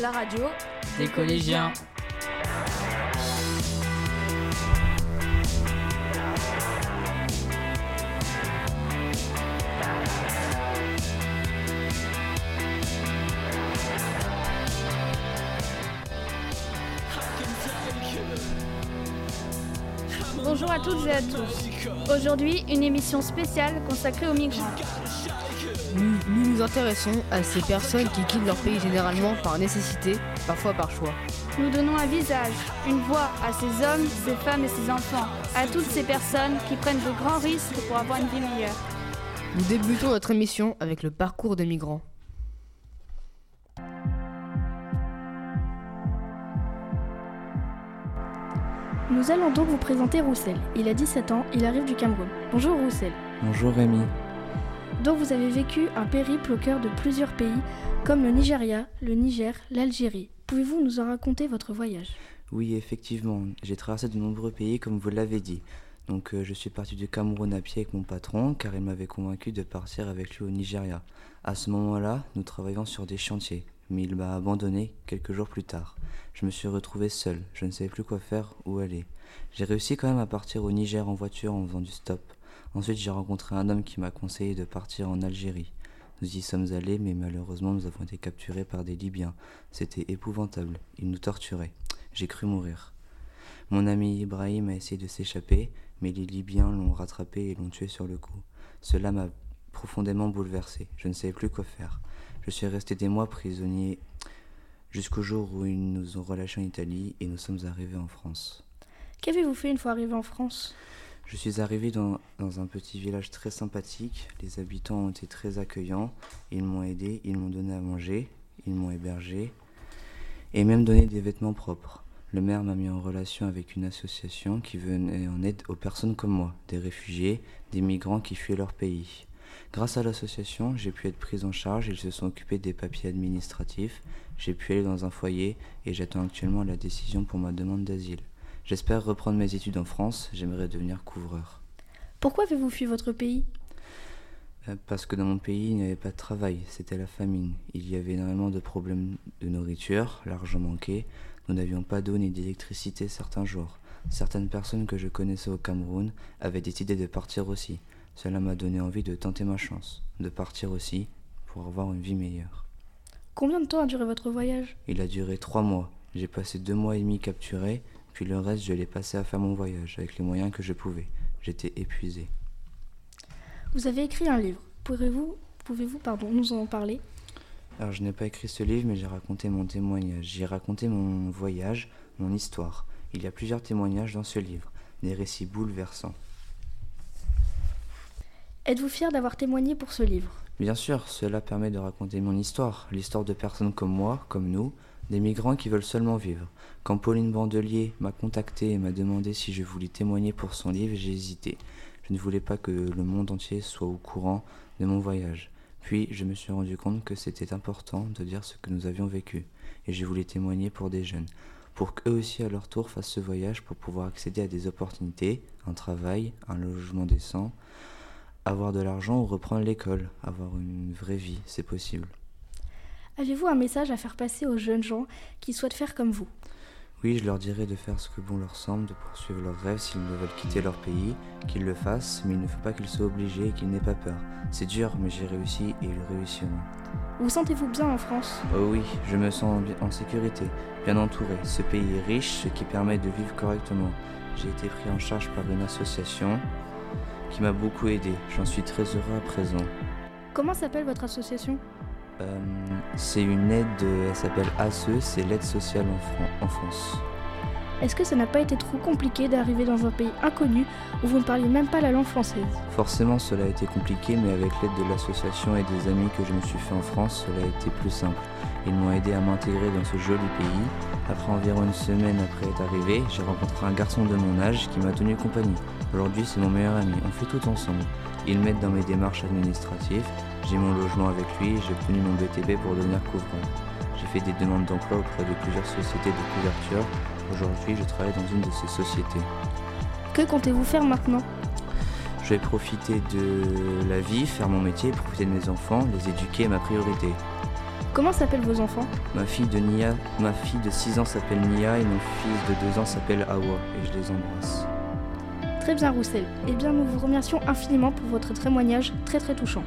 La radio des collégiens. Bonjour à toutes et à tous. Aujourd'hui, une émission spéciale consacrée aux migrants. Nous, nous nous intéressons à ces personnes qui quittent leur pays généralement par nécessité, parfois par choix. Nous donnons un visage, une voix à ces hommes, ces femmes et ces enfants, à toutes ces personnes qui prennent de grands risques pour avoir une vie meilleure. Nous débutons notre émission avec le parcours des migrants. Nous allons donc vous présenter Roussel. Il a 17 ans, il arrive du Cameroun. Bonjour Roussel. Bonjour Rémi. Donc vous avez vécu un périple au cœur de plusieurs pays, comme le Nigeria, le Niger, l'Algérie. Pouvez-vous nous en raconter votre voyage? Oui, effectivement, j'ai traversé de nombreux pays comme vous l'avez dit. Donc euh, je suis parti du Cameroun à pied avec mon patron car il m'avait convaincu de partir avec lui au Nigeria. À ce moment-là, nous travaillions sur des chantiers, mais il m'a abandonné quelques jours plus tard. Je me suis retrouvé seul, je ne savais plus quoi faire, où aller. J'ai réussi quand même à partir au Niger en voiture en faisant du stop. Ensuite, j'ai rencontré un homme qui m'a conseillé de partir en Algérie. Nous y sommes allés, mais malheureusement, nous avons été capturés par des Libyens. C'était épouvantable. Ils nous torturaient. J'ai cru mourir. Mon ami Ibrahim a essayé de s'échapper, mais les Libyens l'ont rattrapé et l'ont tué sur le coup. Cela m'a profondément bouleversé. Je ne savais plus quoi faire. Je suis resté des mois prisonnier jusqu'au jour où ils nous ont relâchés en Italie et nous sommes arrivés en France. Qu'avez-vous fait une fois arrivé en France? Je suis arrivé dans, un petit village très sympathique. Les habitants ont été très accueillants. Ils m'ont aidé, ils m'ont donné à manger, ils m'ont hébergé et même donné des vêtements propres. Le maire m'a mis en relation avec une association qui venait en aide aux personnes comme moi, des réfugiés, des migrants qui fuyaient leur pays. Grâce à l'association, j'ai pu être prise en charge, ils se sont occupés des papiers administratifs, j'ai pu aller dans un foyer et j'attends actuellement la décision pour ma demande d'asile. J'espère reprendre mes études en France, j'aimerais devenir couvreur. Pourquoi avez-vous fui votre pays? Euh, Parce que dans mon pays, il n'y avait pas de travail, c'était la famine. Il y avait énormément de problèmes de nourriture, l'argent manquait, nous n'avions pas d'eau ni d'électricité certains jours. Certaines personnes que je connaissais au Cameroun avaient décidé de partir aussi. Cela m'a donné envie de tenter ma chance, de partir aussi pour avoir une vie meilleure. Combien de temps a duré votre voyage? Il a duré trois mois. J'ai passé deux mois et demi capturé, puis le reste je l'ai passé à faire mon voyage avec les moyens que je pouvais. J'étais épuisé. Vous avez écrit un livre. Pouvez-vous pouvez-vous pardon, nous en parler? Alors je n'ai pas écrit ce livre mais j'ai raconté mon témoignage. J'ai raconté mon voyage, mon histoire. Il y a plusieurs témoignages dans ce livre, des récits bouleversants. Êtes-vous fier d'avoir témoigné pour ce livre? Bien sûr, cela permet de raconter mon histoire, l'histoire de personnes comme moi, comme nous, des migrants qui veulent seulement vivre. Quand Pauline Bandelier m'a contacté et m'a demandé si je voulais témoigner pour son livre, j'ai hésité. Je ne voulais pas que le monde entier soit au courant de mon voyage. Puis je me suis rendu compte que c'était important de dire ce que nous avions vécu, et je voulais témoigner pour des jeunes, pour qu'eux aussi à leur tour fassent ce voyage pour pouvoir accéder à des opportunités, un travail, un logement décent, avoir de l'argent ou reprendre l'école, avoir une vraie vie, c'est possible. Avez-vous un message à faire passer aux jeunes gens qui souhaitent faire comme vous? Oui, je leur dirais de faire ce que bon leur semble, de poursuivre leurs rêves s'ils ne veulent quitter leur pays, qu'ils le fassent, mais il ne faut pas qu'ils soient obligés et qu'ils n'aient pas peur. C'est dur, mais j'ai réussi et ils réussiront. Vous sentez-vous bien en France? Oh oui, je me sens en sécurité, bien entouré. Ce pays est riche, ce qui permet de vivre correctement. J'ai été pris en charge par une association qui m'a beaucoup aidé. J'en suis très heureux à présent. Comment s'appelle votre association? C'est une aide, elle s'appelle ASE, c'est l'aide sociale en, Fran en France. Est-ce que ça n'a pas été trop compliqué d'arriver dans un pays inconnu où vous ne parliez même pas la langue française? Forcément, cela a été compliqué, mais avec l'aide de l'association et des amis que je me suis fait en France, cela a été plus simple. Ils m'ont aidé à m'intégrer dans ce joli pays. Après environ une semaine après être arrivé, j'ai rencontré un garçon de mon âge qui m'a tenu compagnie. Aujourd'hui, c'est mon meilleur ami. On fait tout ensemble. Il m'aide dans mes démarches administratives. J'ai mon logement avec lui. J'ai obtenu mon BTP pour devenir couvreur. J'ai fait des demandes d'emploi auprès de plusieurs sociétés de couverture. Aujourd'hui, je travaille dans une de ces sociétés. Que comptez-vous faire maintenant? Je vais profiter de la vie, faire mon métier, profiter de mes enfants, les éduquer est ma priorité. Comment s'appellent vos enfants? Ma fille de Nia, ma fille de 6 ans s'appelle Nia et mon fils de 2 ans s'appelle Awa et je les embrasse. Très bien Roussel. Eh bien nous vous remercions infiniment pour votre témoignage très très touchant.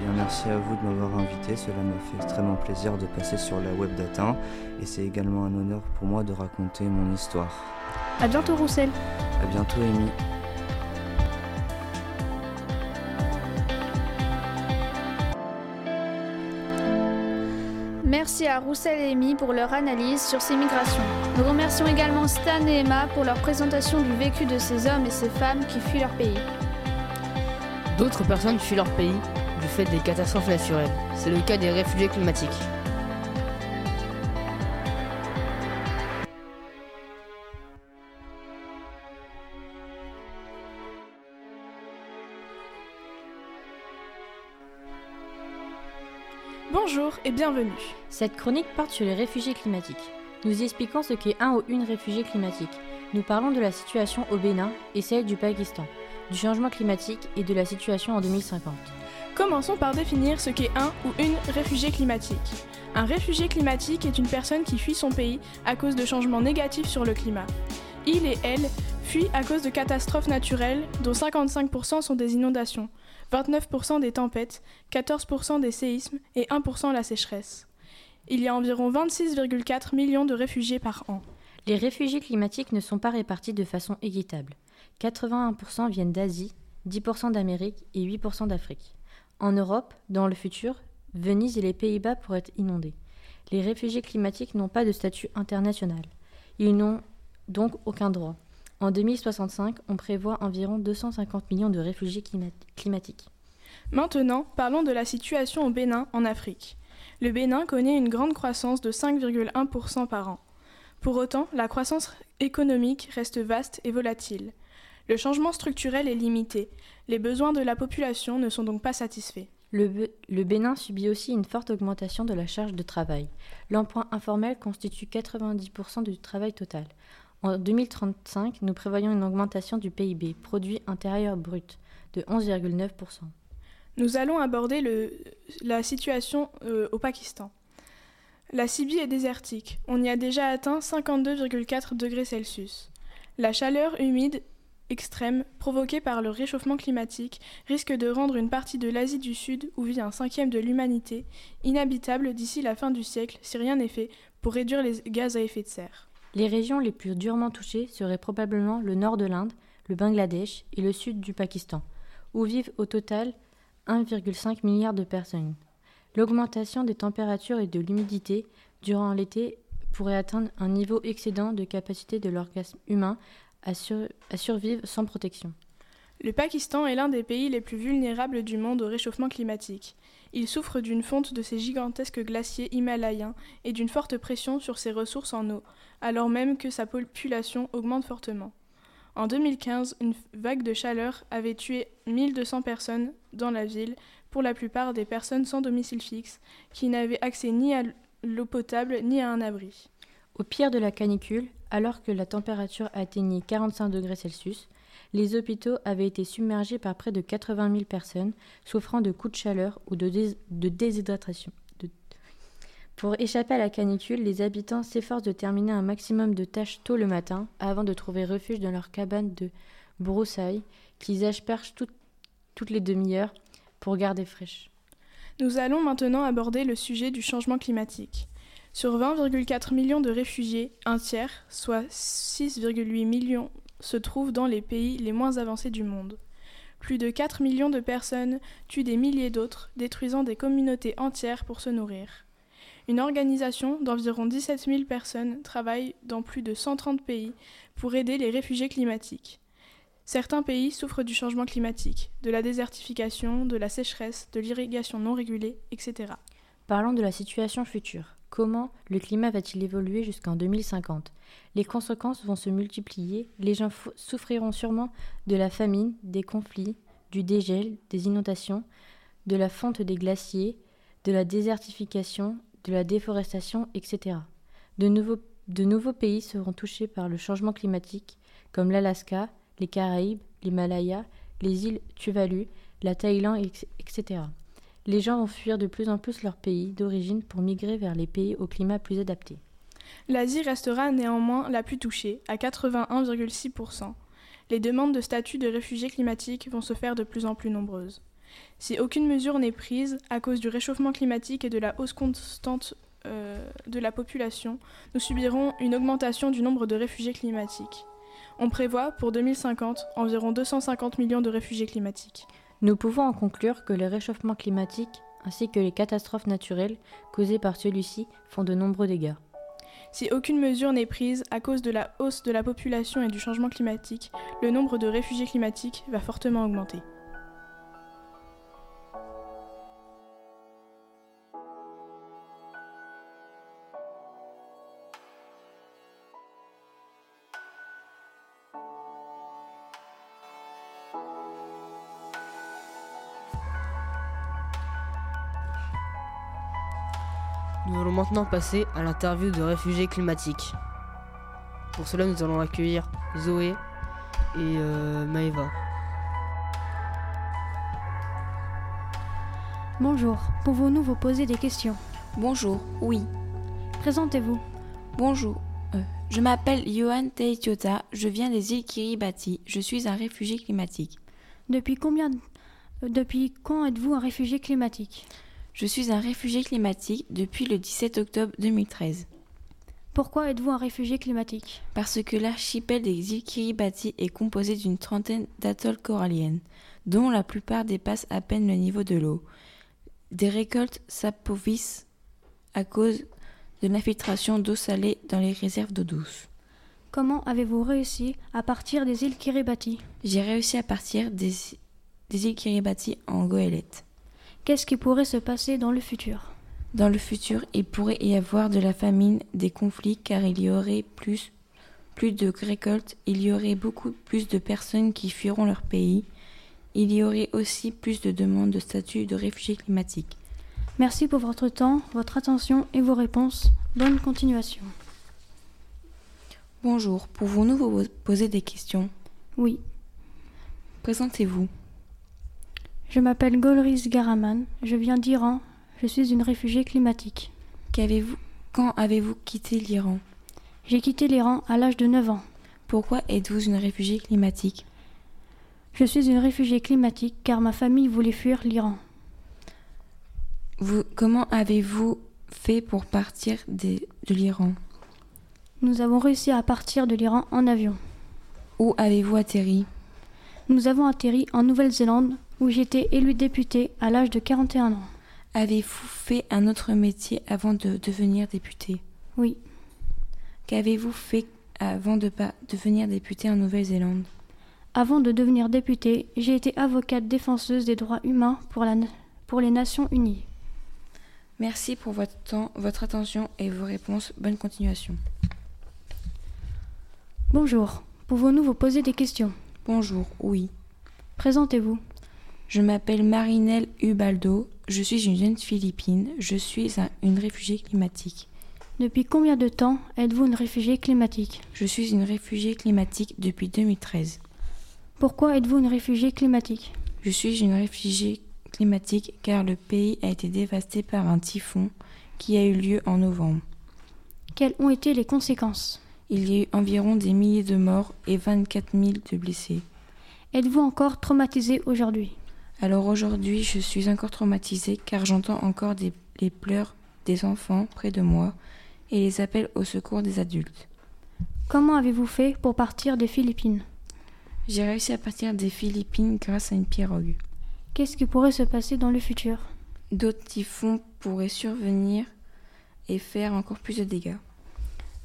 Bien merci à vous de m'avoir invité, cela m'a fait extrêmement plaisir de passer sur la web d'Atin et c'est également un honneur pour moi de raconter mon histoire. À bientôt Roussel. À bientôt Amy. Merci à Roussel et Amy pour leur analyse sur ces migrations. Nous remercions également Stan et Emma pour leur présentation du vécu de ces hommes et ces femmes qui fuient leur pays. D'autres personnes fuient leur pays fait des catastrophes naturelles. C'est le cas des réfugiés climatiques. Bonjour et bienvenue. Cette chronique porte sur les réfugiés climatiques. Nous expliquons ce qu'est un ou une réfugié climatique. Nous parlons de la situation au Bénin et celle du Pakistan, du changement climatique et de la situation en 2050. Commençons par définir ce qu'est un ou une réfugié climatique. Un réfugié climatique est une personne qui fuit son pays à cause de changements négatifs sur le climat. Il et elle fuient à cause de catastrophes naturelles, dont 55% sont des inondations, 29% des tempêtes, 14% des séismes et 1% la sécheresse. Il y a environ 26,4 millions de réfugiés par an. Les réfugiés climatiques ne sont pas répartis de façon équitable. 81% viennent d'Asie, 10% d'Amérique et 8% d'Afrique. En Europe, dans le futur, Venise et les Pays-Bas pourraient être inondés. Les réfugiés climatiques n'ont pas de statut international. Ils n'ont donc aucun droit. En 2065, on prévoit environ 250 millions de réfugiés climatiques. Maintenant, parlons de la situation au Bénin en Afrique. Le Bénin connaît une grande croissance de 5,1% par an. Pour autant, la croissance économique reste vaste et volatile. Le changement structurel est limité. Les besoins de la population ne sont donc pas satisfaits. Le, le, Bénin subit aussi une forte augmentation de la charge de travail. L'emploi informel constitue 90% du travail total. En 2035, nous prévoyons une augmentation du PIB, produit intérieur brut, de 11,9%. Nous allons aborder le, la situation euh, au Pakistan. La Sibie est désertique. On y a déjà atteint 52,4 degrés Celsius. La chaleur humide extrême provoquée par le réchauffement climatique risque de rendre une partie de l'Asie du Sud, où vit un cinquième de l'humanité, inhabitable d'ici la fin du siècle si rien n'est fait pour réduire les gaz à effet de serre. Les régions les plus durement touchées seraient probablement le nord de l'Inde, le Bangladesh et le sud du Pakistan, où vivent au total 1,5 milliard de personnes. L'augmentation des températures et de l'humidité durant l'été pourrait atteindre un niveau excédent de capacité de l'organisme humain à, sur à, survivre sans protection. Le Pakistan est l'un des pays les plus vulnérables du monde au réchauffement climatique. Il souffre d'une fonte de ses gigantesques glaciers himalayens et d'une forte pression sur ses ressources en eau, alors même que sa population augmente fortement. En 2015, une vague de chaleur avait tué 1200 personnes dans la ville, pour la plupart des personnes sans domicile fixe, qui n'avaient accès ni à l'eau potable ni à un abri. Au pire de la canicule, alors que la température atteignait 45 degrés Celsius, les hôpitaux avaient été submergés par près de 80 000 personnes souffrant de coups de chaleur ou de, dés de déshydratation. Pour échapper à la canicule, les habitants s'efforcent de terminer un maximum de tâches tôt le matin avant de trouver refuge dans leur cabane de broussailles qu'ils aspergent tout, toutes les demi-heures pour garder fraîche. Nous allons maintenant aborder le sujet du changement climatique. Sur 20,4 millions de réfugiés, un tiers, soit 6,8 millions, se trouvent dans les pays les moins avancés du monde. Plus de 4 millions de personnes tuent des milliers d'autres, détruisant des communautés entières pour se nourrir. Une organisation d'environ 17 000 personnes travaille dans plus de 130 pays pour aider les réfugiés climatiques. Certains pays souffrent du changement climatique, de la désertification, de la sécheresse, de l'irrigation non régulée, etc. Parlons de la situation future. Comment le climat va-t-il évoluer jusqu'en 2050 Les conséquences vont se multiplier, les gens souffriront sûrement de la famine, des conflits, du dégel, des inondations, de la fonte des glaciers, de la désertification, de la déforestation, etc. De nouveaux, pays seront touchés par le changement climatique, comme l'Alaska, les Caraïbes, l'Himalaya, les îles Tuvalu, la Thaïlande, etc. Les gens vont fuir de plus en plus leur pays d'origine pour migrer vers les pays au climat plus adapté. L'Asie restera néanmoins la plus touchée, à 81,6%. Les demandes de statut de réfugiés climatiques vont se faire de plus en plus nombreuses. Si aucune mesure n'est prise à cause du réchauffement climatique et de la hausse constante euh, de la population, nous subirons une augmentation du nombre de réfugiés climatiques. On prévoit pour 2050 environ 250 millions de réfugiés climatiques. Nous pouvons en conclure que le réchauffement climatique ainsi que les catastrophes naturelles causées par celui-ci font de nombreux dégâts. Si aucune mesure n'est prise à cause de la hausse de la population et du changement climatique, le nombre de réfugiés climatiques va fortement augmenter. Maintenant passer à l'interview de réfugiés climatiques. Pour cela, nous allons accueillir Zoé et euh, Maëva. Bonjour, pouvons-nous vous poser des questions? Bonjour, oui. Présentez-vous. Bonjour. Euh, je m'appelle Johan Teitiota, je viens des îles Kiribati, je suis un réfugié climatique. Depuis combien depuis quand êtes-vous un réfugié climatique? Je suis un réfugié climatique depuis le 17 octobre 2013. Pourquoi êtes-vous un réfugié climatique? Parce que l'archipel des îles Kiribati est composé d'une trentaine d'atolls coralliennes, dont la plupart dépassent à peine le niveau de l'eau. Des récoltes s'appauvissent à cause de l'infiltration d'eau salée dans les réserves d'eau douce. Comment avez-vous réussi à partir des îles Kiribati? J'ai réussi à partir des, des îles Kiribati en goélette. Qu'est-ce qui pourrait se passer dans le futur? Dans le futur, il pourrait y avoir de la famine, des conflits, car il y aurait plus, plus de récoltes, il y aurait beaucoup plus de personnes qui fuiront leur pays, il y aurait aussi plus de demandes de statut de réfugiés climatiques. Merci pour votre temps, votre attention et vos réponses. Bonne continuation. Bonjour, pouvons-nous vous poser des questions? Oui, Présentez-vous. Je m'appelle Golriz Garaman, je viens d'Iran, je suis une réfugiée climatique. Qu'avez-vous Quand avez-vous quitté l'Iran? J'ai quitté l'Iran à l'âge de 9 ans. Pourquoi êtes-vous une réfugiée climatique? Je suis une réfugiée climatique car ma famille voulait fuir l'Iran. Vous, Comment avez-vous fait pour partir des- de l'Iran? Nous avons réussi à partir de l'Iran en avion. Où avez-vous atterri? Nous avons atterri en Nouvelle-Zélande où j'étais élu député à l'âge de 41 ans. Avez-vous fait un autre métier avant de devenir député? Oui, Qu'avez-vous fait avant de devenir député en Nouvelle-Zélande? Avant de devenir député, j'ai été avocate défenseuse des droits humains pour, la, pour les Nations Unies. Merci pour votre temps, votre attention et vos réponses. Bonne continuation. Bonjour, pouvons-nous vous poser des questions? Bonjour, oui. Présentez-vous. Je m'appelle Marinelle Ubaldo. Je suis une jeune Philippine. Je suis un- une réfugiée climatique. Depuis combien de temps êtes-vous une réfugiée climatique? Je suis une réfugiée climatique depuis 2013. Pourquoi êtes-vous une réfugiée climatique? Je suis une réfugiée climatique car le pays a été dévasté par un typhon qui a eu lieu en novembre. Quelles ont été les conséquences? Il y a eu environ des milliers de morts et 24 000 de blessés. Êtes-vous encore traumatisé aujourd'hui? Alors aujourd'hui, je suis encore traumatisée car j'entends encore des- les pleurs des enfants près de moi et les appels au secours des adultes. Comment avez-vous fait pour partir des Philippines? J'ai réussi à partir des Philippines grâce à une pirogue. Qu'est-ce qui pourrait se passer dans le futur? D'autres typhons pourraient survenir et faire encore plus de dégâts.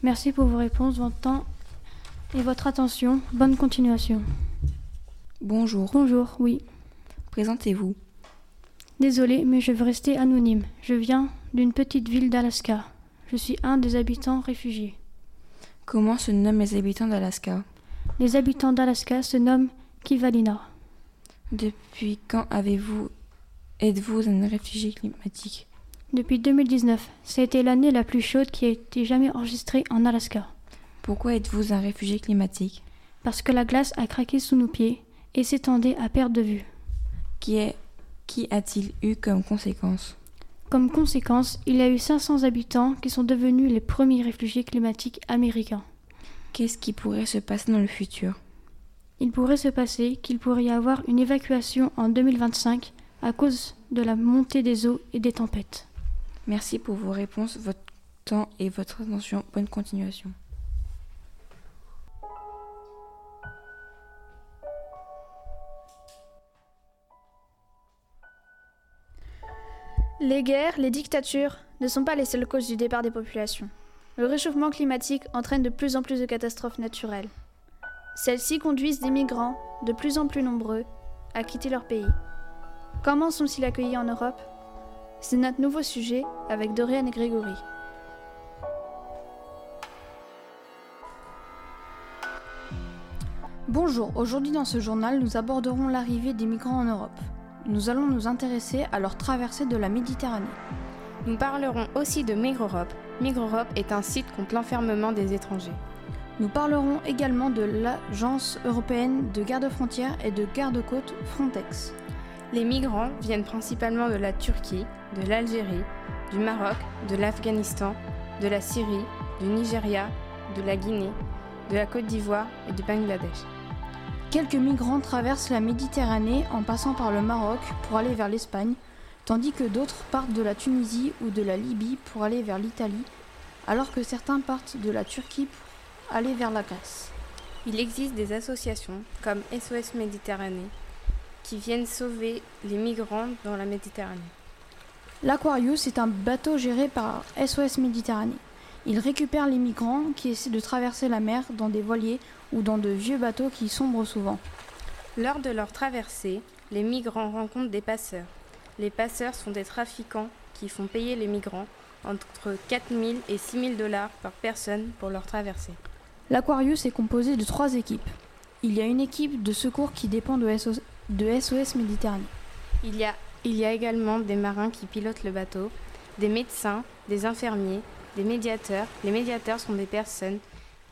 Merci pour vos réponses, votre temps et votre attention. Bonne continuation. Bonjour, Bonjour, oui. Présentez-vous. Désolé, mais je veux rester anonyme. Je viens d'une petite ville d'Alaska. Je suis un des habitants réfugiés. Comment se nomment les habitants d'Alaska? Les habitants d'Alaska se nomment Kivalina. Depuis quand avez-vous êtes-vous un réfugié climatique? Depuis 2019, ça a été l'année la plus chaude qui a été jamais enregistrée en Alaska. Pourquoi êtes-vous un réfugié climatique? Parce que la glace a craqué sous nos pieds et s'étendait à perte de vue. Qui est a-t-il eu comme conséquence? Comme conséquence, il y a eu 500 habitants qui sont devenus les premiers réfugiés climatiques américains. Qu'est-ce qui pourrait se passer dans le futur? Il pourrait se passer qu'il pourrait y avoir une évacuation en 2025 à cause de la montée des eaux et des tempêtes. Merci pour vos réponses, votre temps et votre attention. Bonne continuation. Les guerres, les dictatures ne sont pas les seules causes du départ des populations. Le réchauffement climatique entraîne de plus en plus de catastrophes naturelles. Celles-ci conduisent des migrants, de plus en plus nombreux, à quitter leur pays. Comment sont-ils accueillis en Europe? C'est notre nouveau sujet avec Dorian et Grégory. Bonjour, aujourd'hui dans ce journal, nous aborderons l'arrivée des migrants en Europe. Nous allons nous intéresser à leur traversée de la Méditerranée. Nous parlerons aussi de Migreurope. Migreurope est un site contre l'enfermement des étrangers. Nous parlerons également de l'Agence européenne de garde-frontières et de garde-côtes Frontex. Les migrants viennent principalement de la Turquie, de l'Algérie, du Maroc, de l'Afghanistan, de la Syrie, du Nigeria, de la Guinée, de la Côte d'Ivoire et du Bangladesh. Quelques migrants traversent la Méditerranée en passant par le Maroc pour aller vers l'Espagne, tandis que d'autres partent de la Tunisie ou de la Libye pour aller vers l'Italie, alors que certains partent de la Turquie pour aller vers la Grèce. Il existe des associations comme SOS Méditerranée qui viennent sauver les migrants dans la Méditerranée. L'Aquarius est un bateau géré par SOS Méditerranée. Il récupère les migrants qui essaient de traverser la mer dans des voiliers ou dans de vieux bateaux qui sombrent souvent. Lors de leur traversée, les migrants rencontrent des passeurs. Les passeurs sont des trafiquants qui font payer les migrants entre 4 000 et 6 000 dollars par personne pour leur traversée. L'Aquarius est composé de trois équipes. Il y a une équipe de secours qui dépend de SOS, de SOS Méditerranée. Il y, a, il y a également des marins qui pilotent le bateau, des médecins, des infirmiers, des médiateurs. Les médiateurs sont des personnes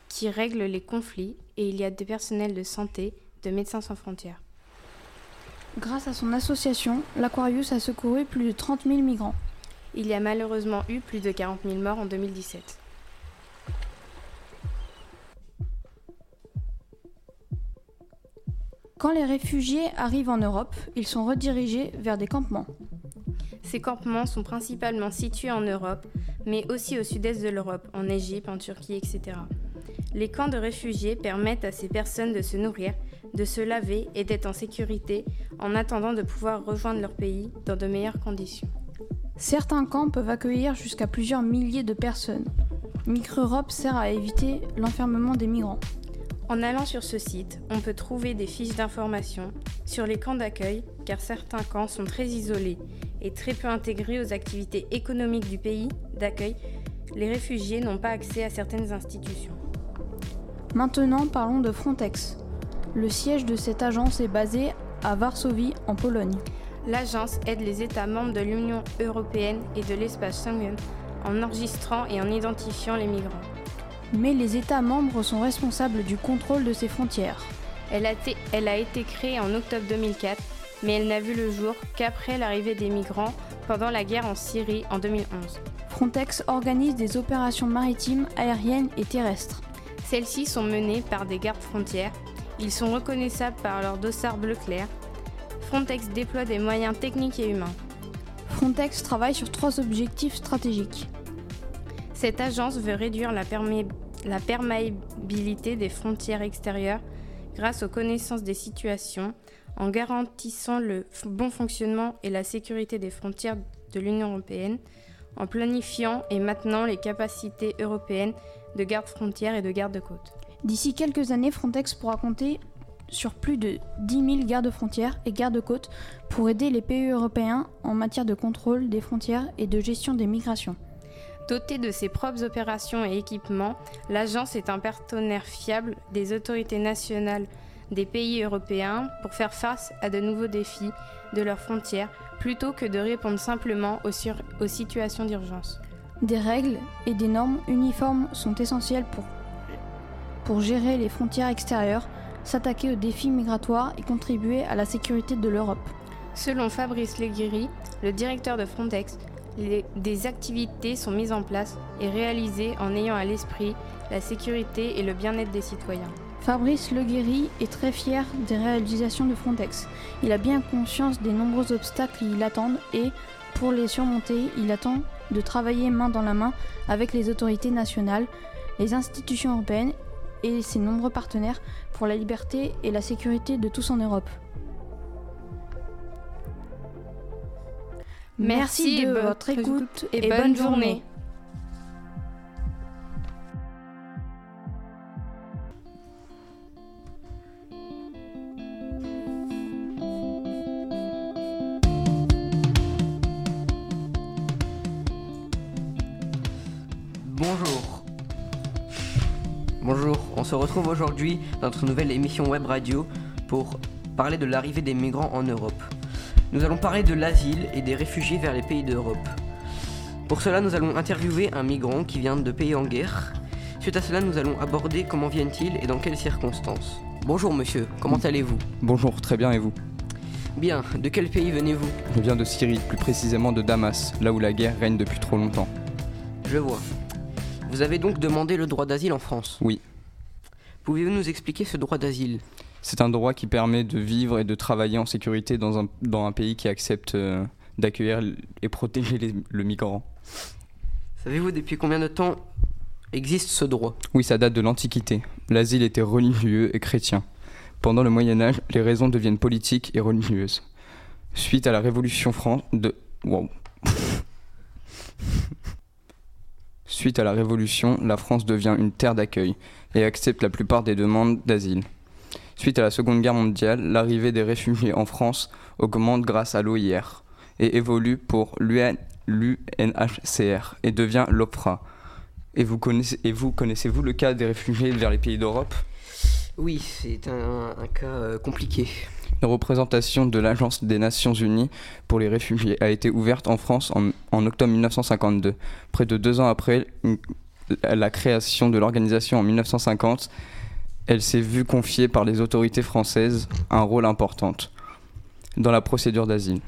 qui règlent les conflits et il y a des personnels de santé, de Médecins sans frontières. Grâce à son association, l'Aquarius a secouru plus de 30 000 migrants. Il y a malheureusement eu plus de 40 000 morts en 2017. Quand les réfugiés arrivent en Europe, ils sont redirigés vers des campements. Ces campements sont principalement situés en Europe, mais aussi au sud-est de l'Europe, en Égypte, en Turquie, etc. Les camps de réfugiés permettent à ces personnes de se nourrir, de se laver et d'être en sécurité en attendant de pouvoir rejoindre leur pays dans de meilleures conditions. Certains camps peuvent accueillir jusqu'à plusieurs milliers de personnes. Micro-Europe sert à éviter l'enfermement des migrants. En allant sur ce site, on peut trouver des fiches d'information sur les camps d'accueil, car certains camps sont très isolés et très peu intégrés aux activités économiques du pays d'accueil. Les réfugiés n'ont pas accès à certaines institutions. Maintenant, parlons de Frontex. Le siège de cette agence est basé à Varsovie, en Pologne. L'agence aide les États membres de l'Union européenne et de l'espace Schengen en enregistrant et en identifiant les migrants. Mais les États membres sont responsables du contrôle de ces frontières. Elle a, été, elle a été créée en octobre 2004, mais elle n'a vu le jour qu'après l'arrivée des migrants pendant la guerre en Syrie en 2011. Frontex organise des opérations maritimes, aériennes et terrestres. Celles-ci sont menées par des gardes frontières. Ils sont reconnaissables par leur dossard bleu clair. Frontex déploie des moyens techniques et humains. Frontex travaille sur trois objectifs stratégiques. Cette agence veut réduire la, la perméabilité des frontières extérieures grâce aux connaissances des situations, en garantissant le bon fonctionnement et la sécurité des frontières de l'Union européenne, en planifiant et maintenant les capacités européennes de garde-frontières et de garde-côtes. D'ici quelques années, Frontex pourra compter sur plus de 10 000 gardes-frontières et gardes-côtes pour aider les pays européens en matière de contrôle des frontières et de gestion des migrations. Dotée de ses propres opérations et équipements, l'agence est un partenaire fiable des autorités nationales des pays européens pour faire face à de nouveaux défis de leurs frontières plutôt que de répondre simplement aux, aux situations d'urgence. Des règles et des normes uniformes sont essentielles pour, pour gérer les frontières extérieures, s'attaquer aux défis migratoires et contribuer à la sécurité de l'Europe. Selon Fabrice Leguiri, le directeur de Frontex, les- des activités sont mises en place et réalisées en ayant à l'esprit la sécurité et le bien-être des citoyens. Fabrice Leguéry est très fier des réalisations de Frontex. Il a bien conscience des nombreux obstacles qui l'attendent et, pour les surmonter, il attend de travailler main dans la main avec les autorités nationales, les institutions européennes et ses nombreux partenaires pour la liberté et la sécurité de tous en Europe. Merci de votre écoute et bonne journée. Se retrouve aujourd'hui dans notre nouvelle émission web radio pour parler de l'arrivée des migrants en Europe. Nous allons parler de l'asile et des réfugiés vers les pays d'Europe. Pour cela, nous allons interviewer un migrant qui vient de pays en guerre. Suite à cela, nous allons aborder comment viennent-ils et dans quelles circonstances. Bonjour monsieur, comment allez-vous? Bonjour, très bien et vous? Bien, de quel pays venez-vous? Je viens de Syrie, plus précisément de Damas, là où la guerre règne depuis trop longtemps. Je vois. Vous avez donc demandé le droit d'asile en France? Oui. Pouvez-vous nous expliquer ce droit d'asile? C'est un droit qui permet de vivre et de travailler en sécurité dans un, dans un pays qui accepte euh, d'accueillir et protéger les- le migrant. Savez-vous depuis combien de temps existe ce droit? Oui, ça date de l'Antiquité. L'asile était religieux et chrétien. Pendant le Moyen Âge, les raisons deviennent politiques et religieuses. Suite à la Révolution de... Wow. Suite à la Révolution, la France devient une terre d'accueil et accepte la plupart des demandes d'asile. Suite à la Seconde Guerre mondiale, l'arrivée des réfugiés en France augmente grâce à l'OIR et évolue pour l'UN l'UNHCR et devient l'OPFRA. Et vous connaissez, connaissez-vous le cas des réfugiés vers les pays d'Europe? Oui, c'est un, un cas euh, compliqué. La représentation de l'Agence des Nations Unies pour les réfugiés a été ouverte en France en, en octobre 1952. Près de deux ans après une- la création de l'organisation en 1950, elle s'est vue confier par les autorités françaises un rôle important dans la procédure d'asile.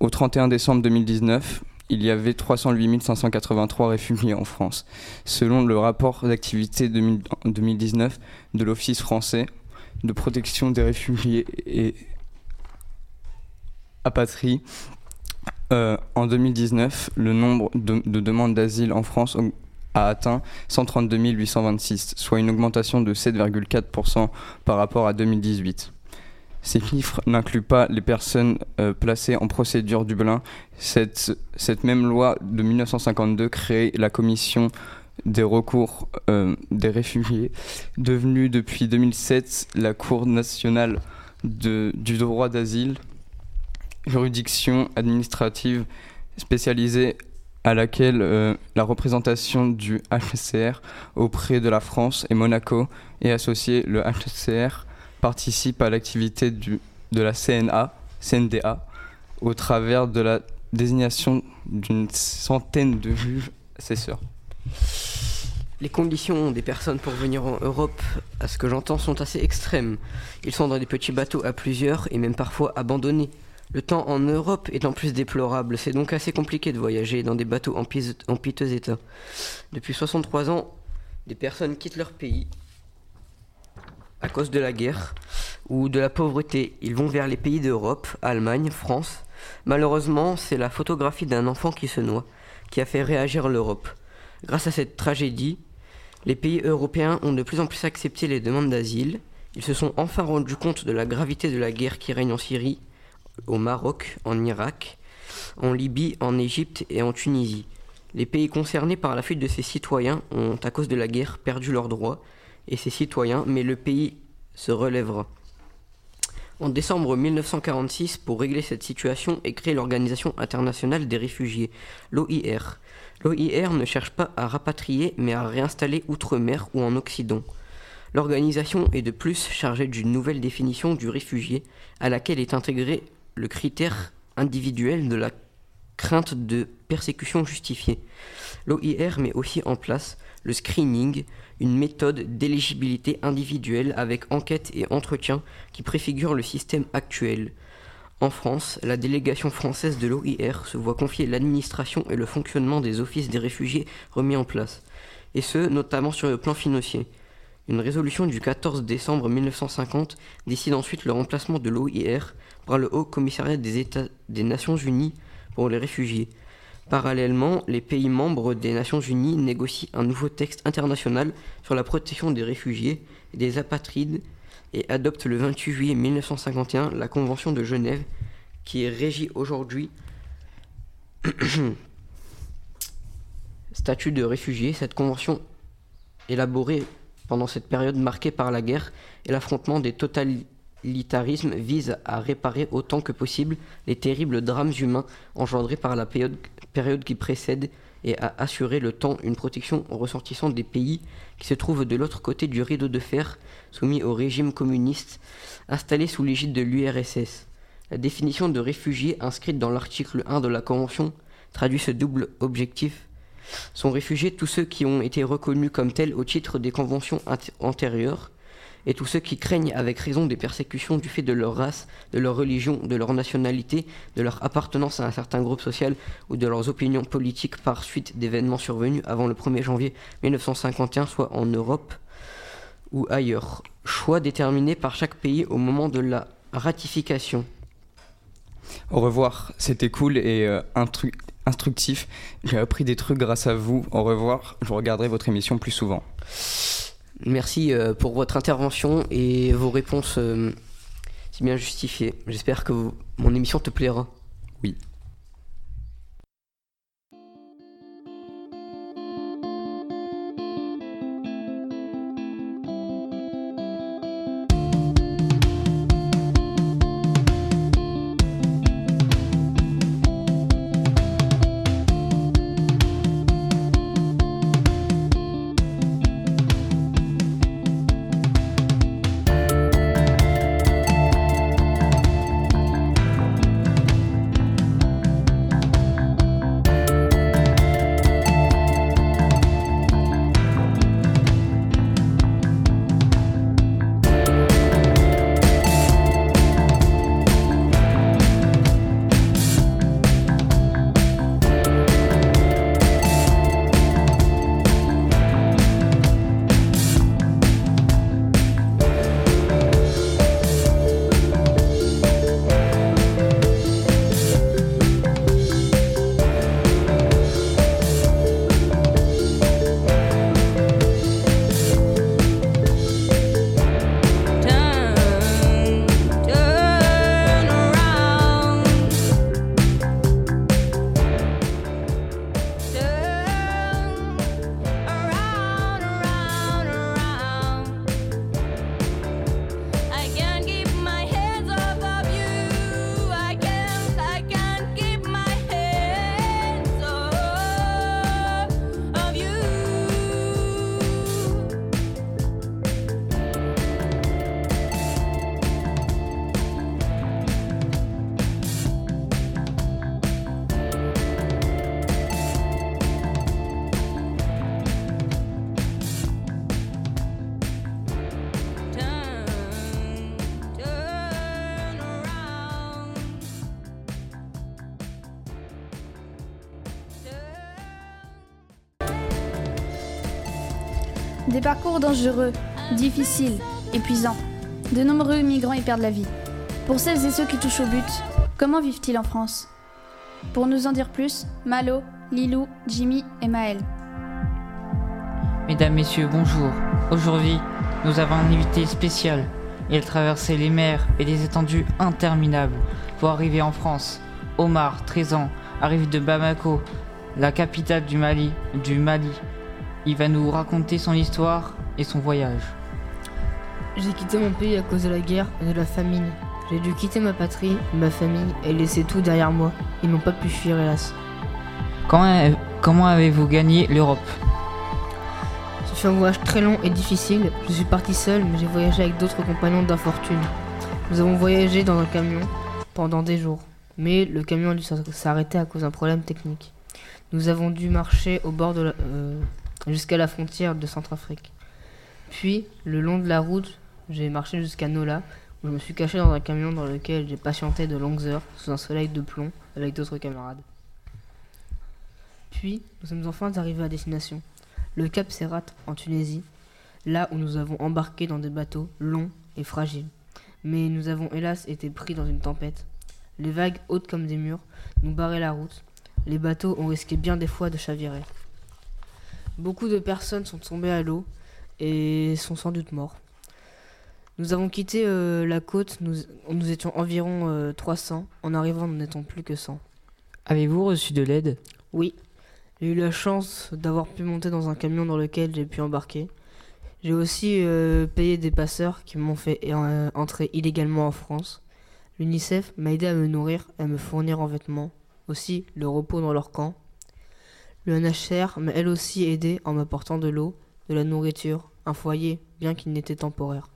Au 31 décembre 2019, il y avait 308 583 réfugiés en France. Selon le rapport d'activité 2000 2019 de l'Office français de protection des réfugiés et apatrides, euh, en 2019, le nombre de, de demandes d'asile en France a atteint 132 826, soit une augmentation de 7,4% par rapport à 2018. Ces chiffres n'incluent pas les personnes euh, placées en procédure Dublin. Cette, cette même loi de 1952 crée la commission des recours euh, des réfugiés, devenue depuis 2007 la Cour nationale du droit d'asile, juridiction administrative spécialisée à laquelle euh, la représentation du HCR auprès de la France et Monaco est associée. Le HCR participe à l'activité de la CNA, CNDA, au travers de la désignation d'une centaine de juges assesseurs. Les conditions des personnes pour venir en Europe, à ce que j'entends, sont assez extrêmes. Ils sont dans des petits bateaux à plusieurs et même parfois abandonnés. Le temps en Europe est en plus déplorable, c'est donc assez compliqué de voyager dans des bateaux en, piteux état. Depuis 63 ans, des personnes quittent leur pays à cause de la guerre ou de la pauvreté. Ils vont vers les pays d'Europe, Allemagne, France. Malheureusement, c'est la photographie d'un enfant qui se noie qui a fait réagir l'Europe. Grâce à cette tragédie, les pays européens ont de plus en plus accepté les demandes d'asile. Ils se sont enfin rendus compte de la gravité de la guerre qui règne en Syrie, au Maroc, en Irak, en Libye, en Égypte et en Tunisie. Les pays concernés par la fuite de ces citoyens ont, à cause de la guerre, perdu leurs droits et ces citoyens, mais le pays se relèvera. En décembre 1946, pour régler cette situation est créée l'Organisation internationale des réfugiés, l'OIR. L'OIR ne cherche pas à rapatrier, mais à réinstaller outre-mer ou en Occident. L'organisation est de plus chargée d'une nouvelle définition du réfugié, à laquelle est intégré le critère individuel de la crainte de persécution justifiée. L'OIR met aussi en place le screening, une méthode d'éligibilité individuelle avec enquête et entretien qui préfigure le système actuel. En France, la délégation française de l'OIR se voit confier l'administration et le fonctionnement des offices des réfugiés remis en place, et ce, notamment sur le plan financier. Une résolution du 14 décembre 1950 décide ensuite le remplacement de l'OIR par le Haut Commissariat des, Nations Unies pour les réfugiés. Parallèlement, les pays membres des Nations Unies négocient un nouveau texte international sur la protection des réfugiés et des apatrides et adoptent le 28 juillet 1951 la Convention de Genève qui est régie aujourd'hui statut de réfugié. Cette convention élaborée pendant cette période marquée par la guerre et l'affrontement des totalitarismes vise à réparer autant que possible les terribles drames humains engendrés par la période, qui précède et à assurer le temps une protection aux ressortissants des pays qui se trouvent de l'autre côté du rideau de fer soumis au régime communiste installé sous l'égide de l'URSS. La définition de réfugié inscrite dans l'article 1 de la Convention traduit ce double objectif. Sont réfugiés tous ceux qui ont été reconnus comme tels au titre des conventions antérieures et tous ceux qui craignent avec raison des persécutions du fait de leur race, de leur religion, de leur nationalité, de leur appartenance à un certain groupe social ou de leurs opinions politiques par suite d'événements survenus avant le 1er janvier 1951, soit en Europe ou ailleurs. Choix déterminé par chaque pays au moment de la ratification. Au revoir, c'était cool et euh, instructif. J'ai appris des trucs grâce à vous. Au revoir, je regarderai votre émission plus souvent. Merci euh, pour votre intervention et vos réponses euh, si bien justifiées. J'espère que mon émission te plaira. Oui. Des parcours dangereux, difficiles, épuisants. De nombreux migrants y perdent la vie. Pour celles et ceux qui touchent au but, comment vivent-ils en France? Pour nous en dire plus, Malo, Lilou, Jimmy et Maël. Mesdames, Messieurs, bonjour. Aujourd'hui, nous avons un invité spécial. Il a traversé les mers et des étendues interminables pour arriver en France. Omar, 13 ans, arrive de Bamako, la capitale du Mali, du Mali, il va nous raconter son histoire et son voyage. J'ai quitté mon pays à cause de la guerre et de la famine. J'ai dû quitter ma patrie, ma famille et laisser tout derrière moi. Ils n'ont pas pu fuir, hélas. Comment, comment avez-vous gagné l'Europe? Ce fut un voyage très long et difficile. Je suis parti seul, mais j'ai voyagé avec d'autres compagnons d'infortune. Nous avons voyagé dans un camion pendant des jours, mais le camion a dû s'arrêter à cause d'un problème technique. Nous avons dû marcher au bord de la, euh, jusqu'à la frontière de Centrafrique. Puis, le long de la route, j'ai marché jusqu'à Nola, Je me suis caché dans un camion dans lequel j'ai patienté de longues heures sous un soleil de plomb avec d'autres camarades. Puis, nous sommes enfin arrivés à destination, le Cap Serrat en Tunisie, là où nous avons embarqué dans des bateaux longs et fragiles. Mais nous avons hélas été pris dans une tempête. Les vagues, hautes comme des murs, nous barraient la route. Les bateaux ont risqué bien des fois de chavirer. Beaucoup de personnes sont tombées à l'eau et sont sans doute morts. Nous avons quitté euh, la côte, nous, nous étions environ euh, 300. En arrivant, nous n'étions plus que 100. Avez-vous reçu de l'aide? Oui, j'ai eu la chance d'avoir pu monter dans un camion dans lequel j'ai pu embarquer. J'ai aussi euh, payé des passeurs qui m'ont fait euh, entrer illégalement en France. L'UNICEF m'a aidé à me nourrir et à me fournir en vêtements, aussi le repos dans leur camp. Le NHR m'a elle aussi aidé en m'apportant de l'eau, de la nourriture, un foyer, bien qu'il n'était temporaire.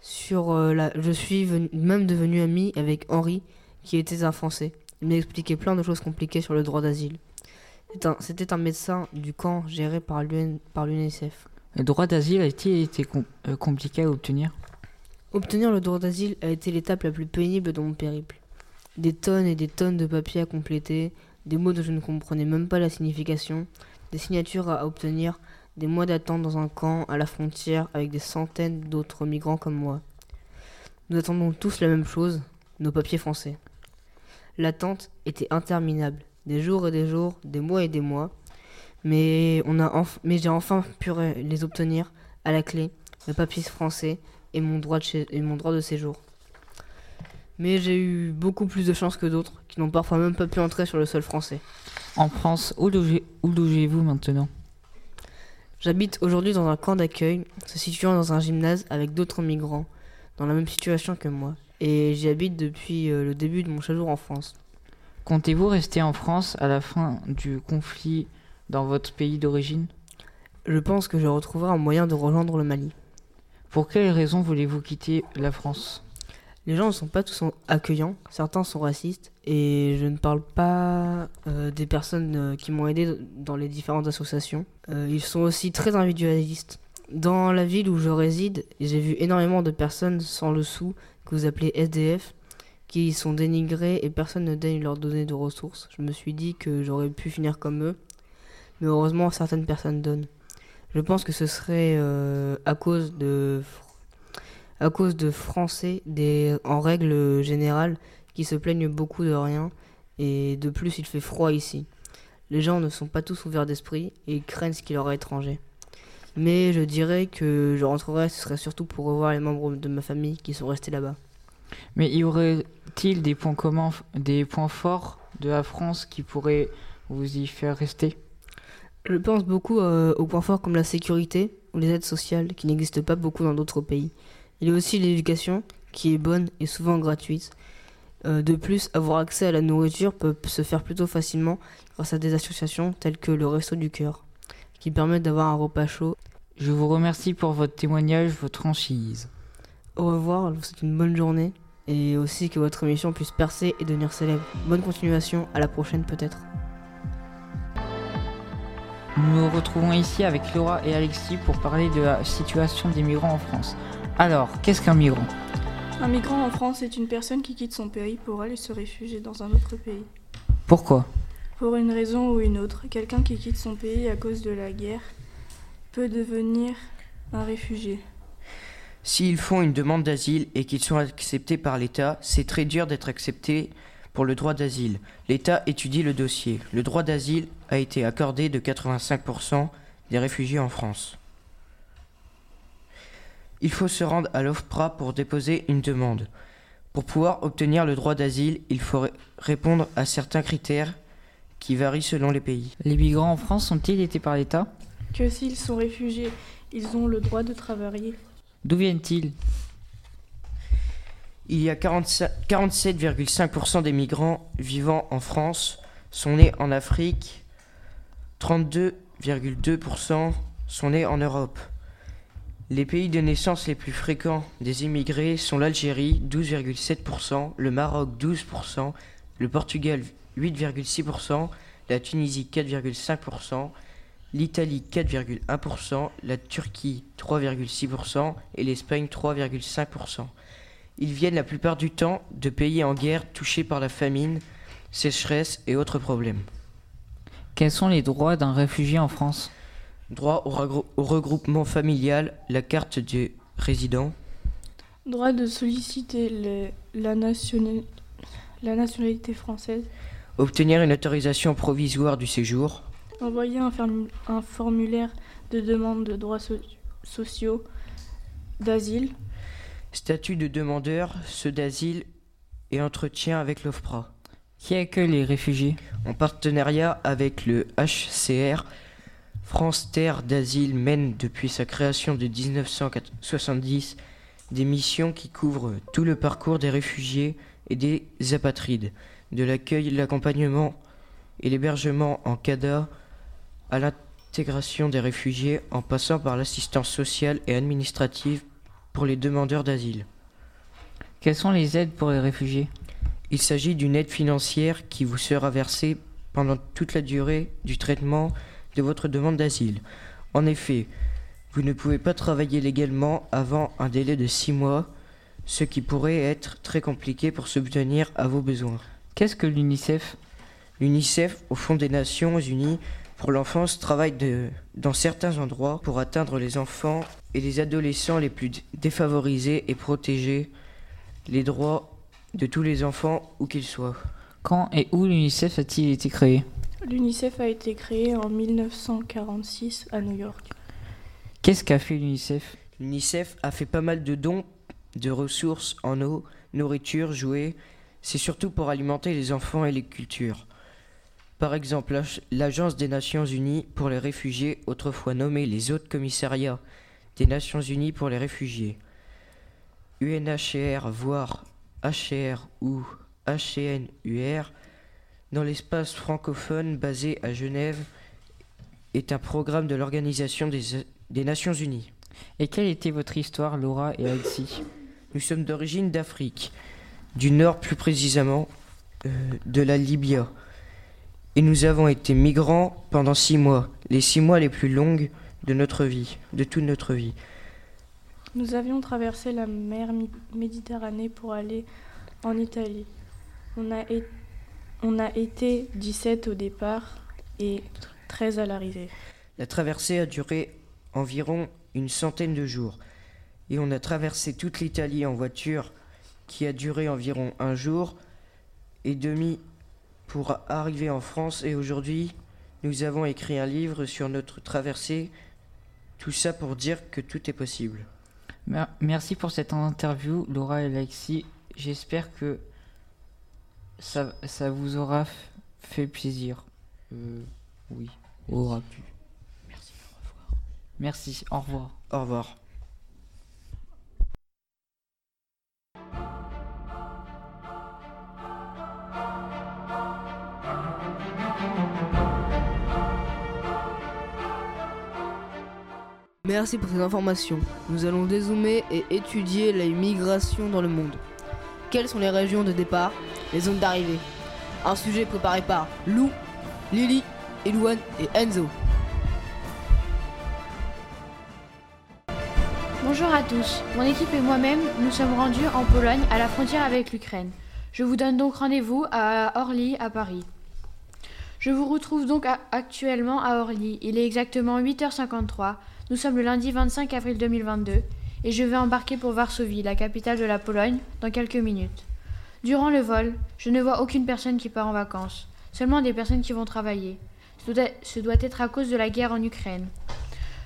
Sur euh, la... Je suis venu- même devenu ami avec Henri, qui était un Français. Il m'a expliqué plein de choses compliquées sur le droit d'asile. Un- C'était un médecin du camp géré par l'UN par l'UNICEF. Le droit d'asile a-t-il été com- euh, compliqué à obtenir? Obtenir le droit d'asile a été l'étape la plus pénible de mon périple. Des tonnes et des tonnes de papiers à compléter, des mots dont je ne comprenais même pas la signification, des signatures à obtenir, des mois d'attente dans un camp à la frontière avec des centaines d'autres migrants comme moi. Nous attendons tous la même chose, nos papiers français. L'attente était interminable, des jours et des jours, des mois et des mois, mais, j'ai enfin pu les obtenir à la clé, le papier français et mon droit de séjour. Mais j'ai eu beaucoup plus de chance que d'autres qui n'ont parfois même pas pu entrer sur le sol français. En France, où logez- où logez-vous maintenant? J'habite aujourd'hui dans un camp d'accueil, se situant dans un gymnase avec d'autres migrants, dans la même situation que moi. Et j'y habite depuis euh, le début de mon séjour en France. Comptez-vous rester en France à la fin du conflit dans votre pays d'origine? Je pense que je retrouverai un moyen de rejoindre le Mali. Pour quelles raisons voulez-vous quitter la France? Les gens ne sont pas tous accueillants, certains sont racistes, et je ne parle pas euh, des personnes euh, qui m'ont aidé dans les différentes associations. Euh, ils sont aussi très individualistes. Dans la ville où je réside, j'ai vu énormément de personnes sans le sou, que vous appelez SDF, qui sont dénigrées et personne ne daigne leur donner de ressources. Je me suis dit que j'aurais pu finir comme eux, mais heureusement certaines personnes donnent. Je pense que ce serait à cause de à cause de Français des, en règle générale qui se plaignent beaucoup de rien et de plus il fait froid ici. Les gens ne sont pas tous ouverts d'esprit et craignent ce qui leur est étranger. Mais je dirais que je rentrerai, ce serait surtout pour revoir les membres de ma famille qui sont restés là-bas. Mais y aurait-il des points communs, des points forts de la France qui pourraient vous y faire rester? Je pense beaucoup euh, aux points forts comme la sécurité ou les aides sociales qui n'existent pas beaucoup dans d'autres pays. Il y a aussi l'éducation qui est bonne et souvent gratuite. Euh, de plus, avoir accès à la nourriture peut se faire plutôt facilement grâce à des associations telles que le Resto du Cœur, qui permettent d'avoir un repas chaud. Je vous remercie pour votre témoignage, votre franchise. Au revoir, je vous souhaite une bonne journée et aussi que votre émission puisse percer et devenir célèbre. Bonne continuation, à la prochaine peut-être. Nous nous retrouvons ici avec Laura et Alexis pour parler de la situation des migrants en France. Alors, qu'est-ce qu'un migrant? Un migrant en France est une personne qui quitte son pays pour aller se réfugier dans un autre pays. Pourquoi? Pour une raison ou une autre, quelqu'un qui quitte son pays à cause de la guerre peut devenir un réfugié. S'ils font une demande d'asile et qu'ils sont acceptés par l'État, c'est très dur d'être accepté pour le droit d'asile. L'État étudie le dossier. Le droit d'asile a été accordé de 85% des réfugiés en France. Il faut se rendre à l'OFPRA pour déposer une demande. Pour pouvoir obtenir le droit d'asile, il faut ré- répondre à certains critères qui varient selon les pays. Les migrants en France sont-ils aidés par l'État? Que s'ils sont réfugiés, ils ont le droit de travailler. D'où viennent-ils? Il y a 45 47,5% des migrants vivant en France sont nés en Afrique, 32,2% sont nés en Europe. Les pays de naissance les plus fréquents des immigrés sont l'Algérie, 12,7%, le Maroc, 12%, le Portugal, 8,6%, la Tunisie, 4,5%, l'Italie, 4,1%, la Turquie, 3,6% et l'Espagne, 3,5%. Ils viennent la plupart du temps de pays en guerre touchés par la famine, sécheresse et autres problèmes. Quels sont les droits d'un réfugié en France? Droit au, regr- au regroupement familial, la carte du résident, Droit de solliciter le- la, nationa- la nationalité française. obtenir une autorisation provisoire du séjour, Envoyer un, formulaire de demande de droits so- sociaux, d'asile. statut de demandeur, ceux d'asile et entretien avec l'OFPRA. Qui accueille les réfugiés? En partenariat avec le HCR, France Terre d'Asile mène depuis sa création de 1970 des missions qui couvrent tout le parcours des réfugiés et des apatrides, de l'accueil, l'accompagnement et l'hébergement en CADA à l'intégration des réfugiés en passant par l'assistance sociale et administrative pour les demandeurs d'asile. Quelles sont les aides pour les réfugiés? Il s'agit d'une aide financière qui vous sera versée pendant toute la durée du traitement de votre demande d'asile. En effet, vous ne pouvez pas travailler légalement avant un délai de six mois, ce qui pourrait être très compliqué pour subvenir à vos besoins. Qu'est-ce que l'UNICEF? L'UNICEF, au Fonds des Nations Unies pour l'enfance, travaille de- dans certains endroits pour atteindre les enfants et les adolescents les plus défavorisés et protéger les droits de tous les enfants où qu'ils soient. Quand et où l'UNICEF a-t-il été créé? L'UNICEF a été créé en 1946 à New York. Qu'est-ce qu'a fait l'UNICEF? L'UNICEF a fait pas mal de dons de ressources en eau, nourriture, jouets. C'est surtout pour alimenter les enfants et les cultures. Par exemple, l'Ag- l'Agence des Nations Unies pour les réfugiés, autrefois nommée les Autres Commissariats des Nations Unies pour les réfugiés. UNHCR, voire HCR ou HCNUR, dans l'espace francophone basé à Genève, est un programme de l'Organisation des, des Nations Unies. Et quelle était votre histoire, Laura et Alexis Nous sommes d'origine d'Afrique, du Nord plus précisément, euh, de la Libya. Et nous avons été migrants pendant six mois, les six mois les plus longues de notre vie, de toute notre vie. Nous avions traversé la mer Méditerranée pour aller en Italie. On a, é- on a été 17 au départ et 13 à l'arrivée. La traversée a duré environ une centaine de jours. Et on a traversé toute l'Italie en voiture, qui a duré environ un jour et demi pour arriver en France. Et aujourd'hui, nous avons écrit un livre sur notre traversée. Tout ça pour dire que tout est possible. Mer- Merci pour cette interview, Laura et Alexis. J'espère que ça, ça vous aura fait plaisir. Euh, oui, aura pu. Merci, au revoir. Merci, au revoir. Au revoir. Merci pour ces informations. Nous allons dézoomer et étudier la migration dans le monde. Quelles sont les régions de départ, les zones d'arrivée Un sujet préparé par Lou, Lily, Elouane et Enzo. Bonjour à tous. Mon équipe et moi-même, nous sommes rendus en Pologne à la frontière avec l'Ukraine. Je vous donne donc rendez-vous à Orly, à Paris. Je vous retrouve donc actuellement à Orly. Il est exactement 8h53. Nous sommes le lundi 25 avril 2022 et je vais embarquer pour Varsovie, la capitale de la Pologne, dans quelques minutes. Durant le vol, je ne vois aucune personne qui part en vacances, seulement des personnes qui vont travailler. Ce doit- être à cause de la guerre en Ukraine.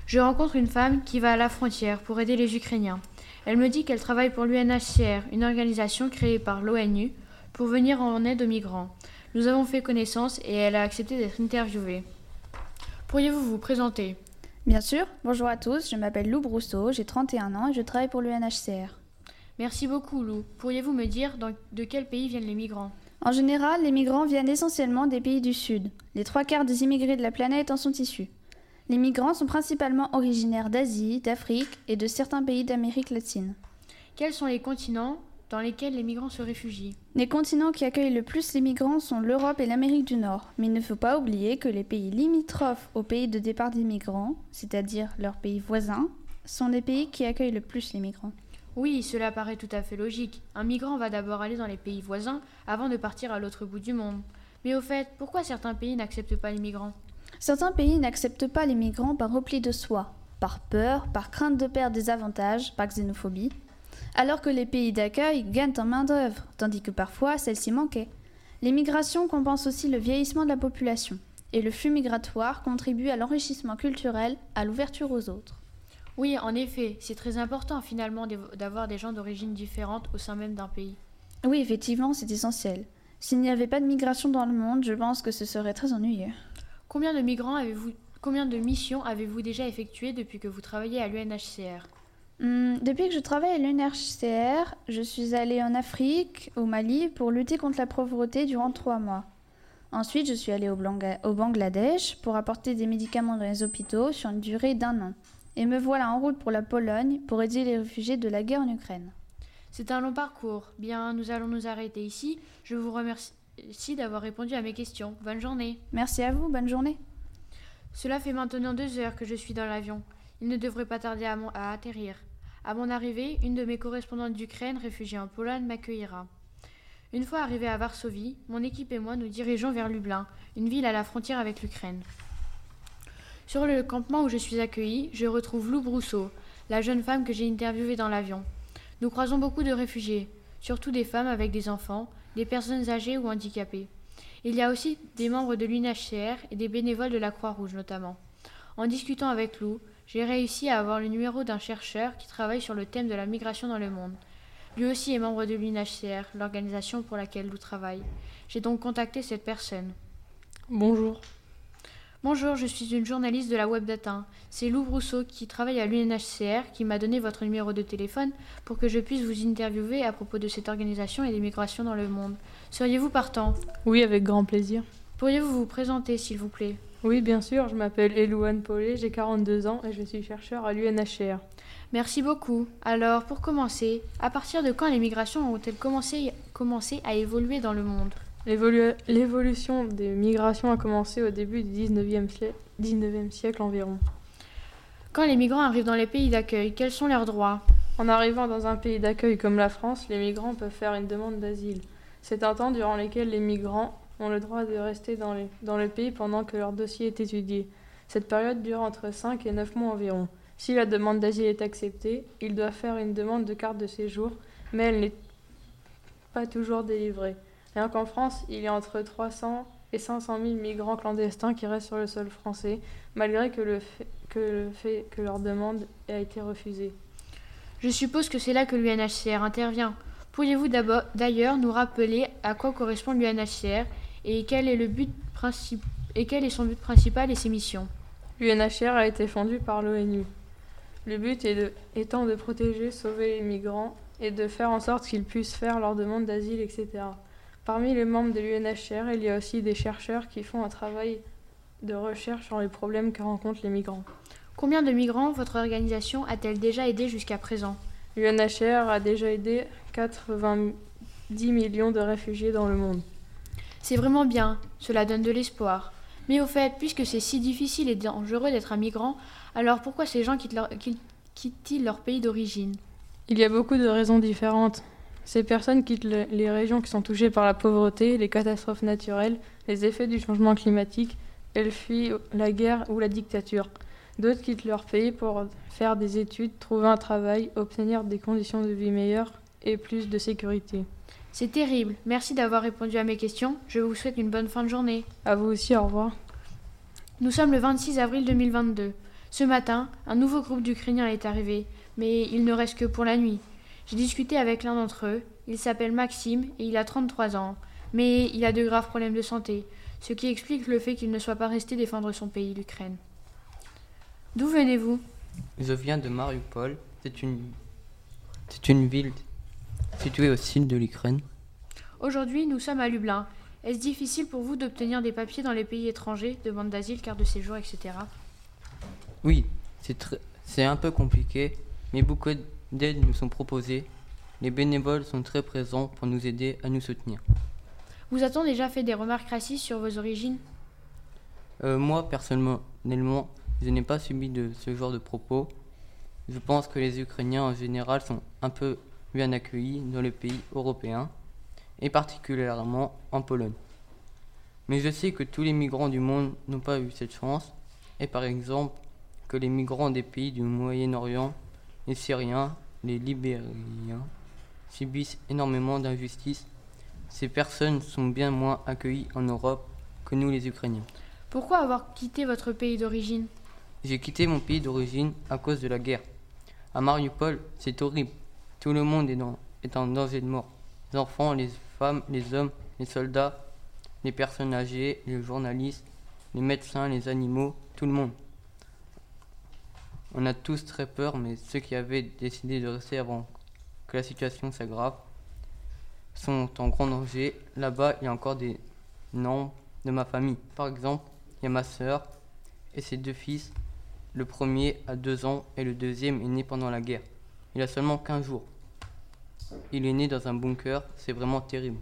Je rencontre une femme qui va à la frontière pour aider les Ukrainiens. Elle me dit qu'elle travaille pour l'UNHCR, une organisation créée par l'ONU pour venir en aide aux migrants. Nous avons fait connaissance et elle a accepté d'être interviewée. Pourriez-vous vous présenter? Bien sûr, bonjour à tous, je m'appelle Lou Brousseau, j'ai 31 ans et je travaille pour l'UNHCR. Merci beaucoup, Lou. Pourriez-vous me dire dans- de quel pays viennent les migrants? En général, les migrants viennent essentiellement des pays du Sud. Les trois quarts des immigrés de la planète en sont issus. Les migrants sont principalement originaires d'Asie, d'Afrique et de certains pays d'Amérique latine. Quels sont les continents dans lesquels les migrants se réfugient? Les continents qui accueillent le plus les migrants sont l'Europe et l'Amérique du Nord, mais il ne faut pas oublier que les pays limitrophes aux pays de départ des migrants, c'est-à-dire leurs pays voisins, sont les pays qui accueillent le plus les migrants. Oui, cela paraît tout à fait logique. Un migrant va d'abord aller dans les pays voisins avant de partir à l'autre bout du monde. Mais au fait, pourquoi certains pays n'acceptent pas les migrants? Certains pays n'acceptent pas les migrants par repli de soi, par peur, par crainte de perdre des avantages, par xénophobie, alors que les pays d'accueil gagnent en main-d'œuvre, tandis que parfois celle-ci manquait. Les migrations compensent aussi le vieillissement de la population, et le flux migratoire contribue à l'enrichissement culturel, à l'ouverture aux autres. Oui, en effet, c'est très important finalement d'avoir des gens d'origine différente au sein même d'un pays. Oui, effectivement, c'est essentiel. S'il n'y avait pas de migration dans le monde, je pense que ce serait très ennuyeux. Combien de migrants avez-vous Combien de missions avez-vous déjà effectuées depuis que vous travaillez à l'UNHCR? Hmm, Depuis que je travaille à l'UNHCR, je suis allée en Afrique, au Mali, pour lutter contre la pauvreté durant trois mois. Ensuite, je suis allée au, au Bangladesh pour apporter des médicaments dans les hôpitaux sur une durée d'un an et me voilà en route pour la Pologne pour aider les réfugiés de la guerre en Ukraine. C'est un long parcours. Bien, nous allons nous arrêter ici. Je vous remercie d'avoir répondu à mes questions. Bonne journée. Merci à vous, bonne journée. Cela fait maintenant deux heures que je suis dans l'avion. Il ne devrait pas tarder à, à atterrir. À mon arrivée, une de mes correspondantes d'Ukraine, réfugiée en Pologne, m'accueillera. Une fois arrivés à Varsovie, mon équipe et moi nous dirigeons vers Lublin, une ville à la frontière avec l'Ukraine. Sur le campement où je suis accueillie, je retrouve Lou Brousseau, la jeune femme que j'ai interviewée dans l'avion. Nous croisons beaucoup de réfugiés, surtout des femmes avec des enfants, des personnes âgées ou handicapées. Il y a aussi des membres de l'UNHCR et des bénévoles de la Croix-Rouge notamment. En discutant avec Lou, j'ai réussi à avoir le numéro d'un chercheur qui travaille sur le thème de la migration dans le monde. Lui aussi est membre de l'UNHCR, l'organisation pour laquelle Lou travaille. J'ai donc contacté cette personne. Bonjour. Bonjour, je suis une journaliste de la Web Data. C'est Lou Brousseau qui travaille à l'UNHCR qui m'a donné votre numéro de téléphone pour que je puisse vous interviewer à propos de cette organisation et des migrations dans le monde. Seriez-vous partant? Oui, avec grand plaisir. Pourriez-vous vous présenter, s'il vous plaît? Oui, bien sûr. Je m'appelle Elouane Paulet, j'ai 42 ans et je suis chercheur à l'UNHCR. Merci beaucoup. Alors, pour commencer, à partir de quand les migrations ont-elles commencé, commencé à évoluer dans le monde? L'évolution des migrations a commencé au début du 19e, siècle, environ. Quand les migrants arrivent dans les pays d'accueil, quels sont leurs droits? En arrivant dans un pays d'accueil comme la France, les migrants peuvent faire une demande d'asile. C'est un temps durant lequel les migrants ont le droit de rester dans, dans le pays pendant que leur dossier est étudié. Cette période dure entre 5 et 9 mois environ. Si la demande d'asile est acceptée, ils doivent faire une demande de carte de séjour, mais elle n'est pas toujours délivrée. Rien qu'en France, il y a entre 300 et 500 000 migrants clandestins qui restent sur le sol français, malgré que le fait que, le fait que leur demande a été refusée. Je suppose que c'est là que l'UNHCR intervient. Pourriez-vous d'ailleurs nous rappeler à quoi correspond l'UNHCR et quel est le but et quel est son but principal et ses missions? L'UNHCR a été fondue par l'ONU. Le but est de, étant de protéger, sauver les migrants et de faire en sorte qu'ils puissent faire leur demande d'asile, etc. Parmi les membres de l'UNHCR, il y a aussi des chercheurs qui font un travail de recherche sur les problèmes que rencontrent les migrants. Combien de migrants votre organisation a-t-elle déjà aidé jusqu'à présent? L'UNHCR a déjà aidé 90 millions de réfugiés dans le monde. C'est vraiment bien, cela donne de l'espoir. Mais au fait, puisque c'est si difficile et dangereux d'être un migrant, alors pourquoi ces gens quittent-ils leur pays d'origine? Il y a beaucoup de raisons différentes. Ces personnes quittent les régions qui sont touchées par la pauvreté, les catastrophes naturelles, les effets du changement climatique. Elles fuient la guerre ou la dictature. D'autres quittent leur pays pour faire des études, trouver un travail, obtenir des conditions de vie meilleures et plus de sécurité. C'est terrible. Merci d'avoir répondu à mes questions. Je vous souhaite une bonne fin de journée. À vous aussi, au revoir. Nous sommes le 26 avril 2022. Ce matin, un nouveau groupe d'Ukrainiens est arrivé, mais il ne reste que pour la nuit. J'ai discuté avec l'un d'entre eux. Il s'appelle Maxime et il a 33 ans. Mais il a de graves problèmes de santé, ce qui explique le fait qu'il ne soit pas resté défendre son pays, l'Ukraine. D'où venez-vous? Je viens de Mariupol. C'est une... C'est une ville située au sud de l'Ukraine. Aujourd'hui, nous sommes à Lublin. Est-ce difficile pour vous d'obtenir des papiers dans les pays étrangers, demande d'asile, carte de séjour, etc. Oui, c'est un peu compliqué, mais beaucoup d'aides nous sont proposées. Les bénévoles sont très présents pour nous aider à nous soutenir. Vous a-t-on déjà fait des remarques racistes sur vos origines? Euh, Moi, personnellement, je n'ai pas subi de ce genre de propos. Je pense que les Ukrainiens en général sont un peu bien accueillis dans les pays européens, et particulièrement en Pologne. Mais je sais que tous les migrants du monde n'ont pas eu cette chance, et par exemple que les migrants des pays du Moyen-Orient, les Syriens, les Libériens, subissent énormément d'injustices. Ces personnes sont bien moins accueillies en Europe que nous les Ukrainiens. Pourquoi avoir quitté votre pays d'origine? J'ai quitté mon pays d'origine à cause de la guerre. À Mariupol, c'est horrible. Tout le monde est, dans, est en danger de mort. Les enfants, les femmes, les hommes, les soldats, les personnes âgées, les journalistes, les médecins, les animaux, tout le monde. On a tous très peur, mais ceux qui avaient décidé de rester avant que la situation s'aggrave sont en grand danger. Là-bas, il y a encore des noms de ma famille. Par exemple, il y a ma sœur et ses deux fils. Le premier a deux ans et le deuxième est né pendant la guerre. Il a seulement 15 jours. Il est né dans un bunker, c'est vraiment terrible.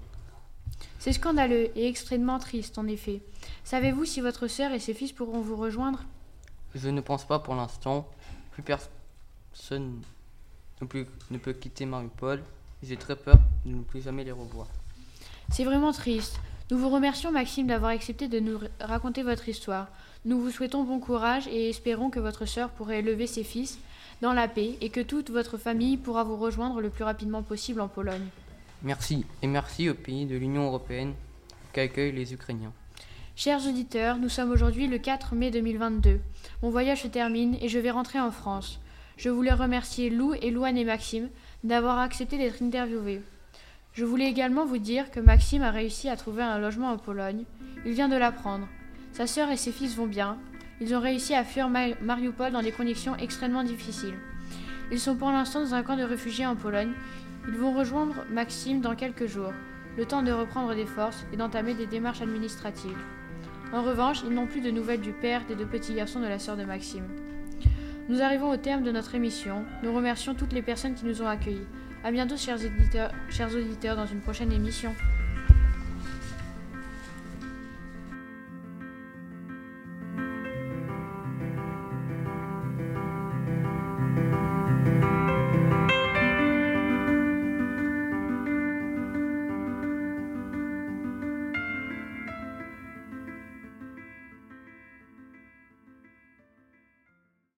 C'est scandaleux et extrêmement triste, en effet. Savez-vous si votre sœur et ses fils pourront vous rejoindre? Je ne pense pas pour l'instant. Plus personne ne peut, ne peut quitter Mariupol. J'ai très peur de ne plus jamais les revoir. C'est vraiment triste. Nous vous remercions, Maxime, d'avoir accepté de nous raconter votre histoire. Nous vous souhaitons bon courage et espérons que votre sœur pourra élever ses fils dans la paix et que toute votre famille pourra vous rejoindre le plus rapidement possible en Pologne. Merci, et merci aux pays de l'Union européenne qui accueillent les Ukrainiens. Chers auditeurs, nous sommes aujourd'hui le 4 mai 2022. Mon voyage se termine et je vais rentrer en France. Je voulais remercier Lou et Louane et Maxime d'avoir accepté d'être interviewés. Je voulais également vous dire que Maxime a réussi à trouver un logement en Pologne. Il vient de l'apprendre. Sa sœur et ses fils vont bien. Ils ont réussi à fuir Mariupol dans des conditions extrêmement difficiles. Ils sont pour l'instant dans un camp de réfugiés en Pologne. Ils vont rejoindre Maxime dans quelques jours, le temps de reprendre des forces et d'entamer des démarches administratives. En revanche, ils n'ont plus de nouvelles du père des deux petits garçons de la sœur de Maxime. Nous arrivons au terme de notre émission. Nous remercions toutes les personnes qui nous ont accueillis. À bientôt, chers, chers auditeurs, dans une prochaine émission.